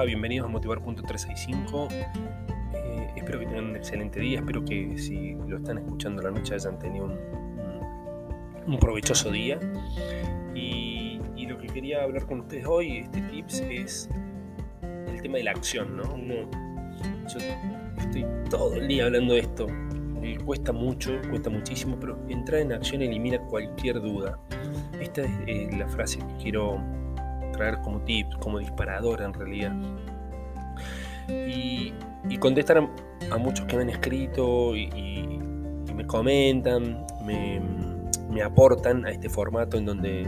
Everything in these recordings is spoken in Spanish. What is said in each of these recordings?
Bienvenidos a Motivar.365. Eh, espero que tengan un excelente día. Espero que si lo están escuchando la noche hayan tenido un, provechoso día. Y, lo que quería hablar con ustedes hoy, este tips, es el tema de la acción. ¿no? yo estoy todo el día hablando de esto. Eh, cuesta mucho, cuesta muchísimo, pero entrar en acción elimina cualquier duda. Esta es eh, la frase que quiero traer como tips, como disparador en realidad. Y, contestar a, muchos que me han escrito y, me comentan, me, aportan a este formato en donde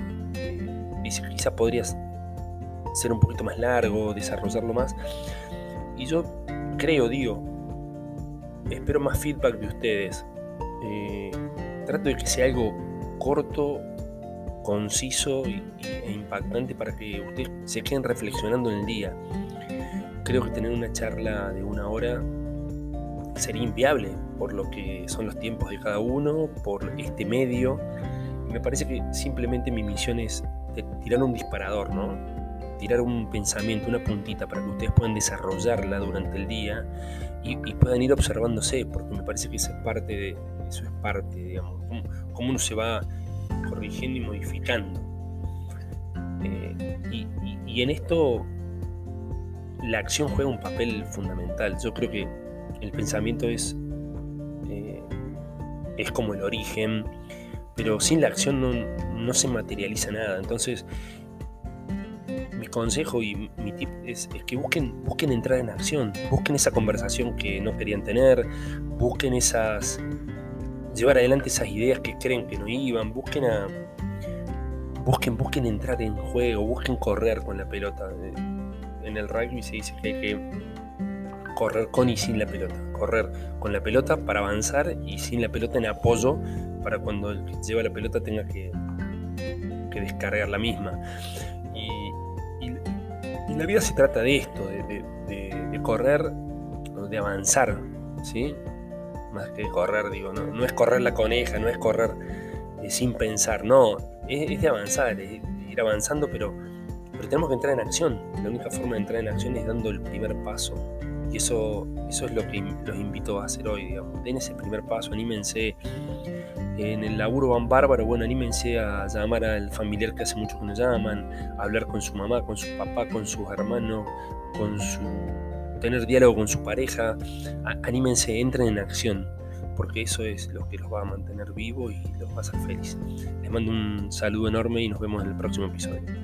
dice quizás podrías ser un poquito más largo, desarrollarlo más. Y yo creo, digo, espero más feedback de ustedes. Eh, trato de que sea algo corto, conciso e impactante para que ustedes se queden reflexionando en el día. Creo que tener una charla de una hora sería inviable por lo que son los tiempos de cada uno, por este medio. me parece que simplemente mi misión es tirar un disparador, ¿no? Tirar un pensamiento, una puntita para que ustedes puedan desarrollarla durante el día y, puedan ir observándose, porque me parece que eso es parte de, eso es parte, digamos, cómo uno se va corrigiendo y modificando. Eh, y, en esto la acción juega un papel fundamental. Yo creo que el pensamiento es, eh, es como el origen, pero sin la acción no, se materializa nada. Entonces, mi consejo y mi tip es, es, que busquen, busquen entrar en acción, busquen esa conversación que no querían tener, busquen esas llevar adelante esas ideas que creen que no iban, busquen a busquen, busquen entrar en juego, busquen correr con la pelota. En el rugby se dice que hay que correr con y sin la pelota, correr con la pelota para avanzar y sin la pelota en apoyo para cuando el que lleva la pelota tenga que, que descargar la misma. Y, la vida se trata de esto, de, de, de correr, de avanzar, ¿sí? Más que correr, digo, no, no es correr la coneja, no es correr eh, sin pensar, no, es, de avanzar, es de ir avanzando, pero, pero tenemos que entrar en acción. La única forma de entrar en acción es dando el primer paso. Y eso, eso es lo que los invito a hacer hoy, digamos. Den ese primer paso, anímense. En el laburo van bárbaro, bueno, anímense a llamar al familiar que hace mucho que no llaman, a hablar con su mamá, con su papá, con sus hermanos, con su tener diálogo con su pareja, anímense, entren en acción, porque eso es lo que los va a mantener vivos y los va a hacer felices. Les mando un saludo enorme y nos vemos en el próximo episodio.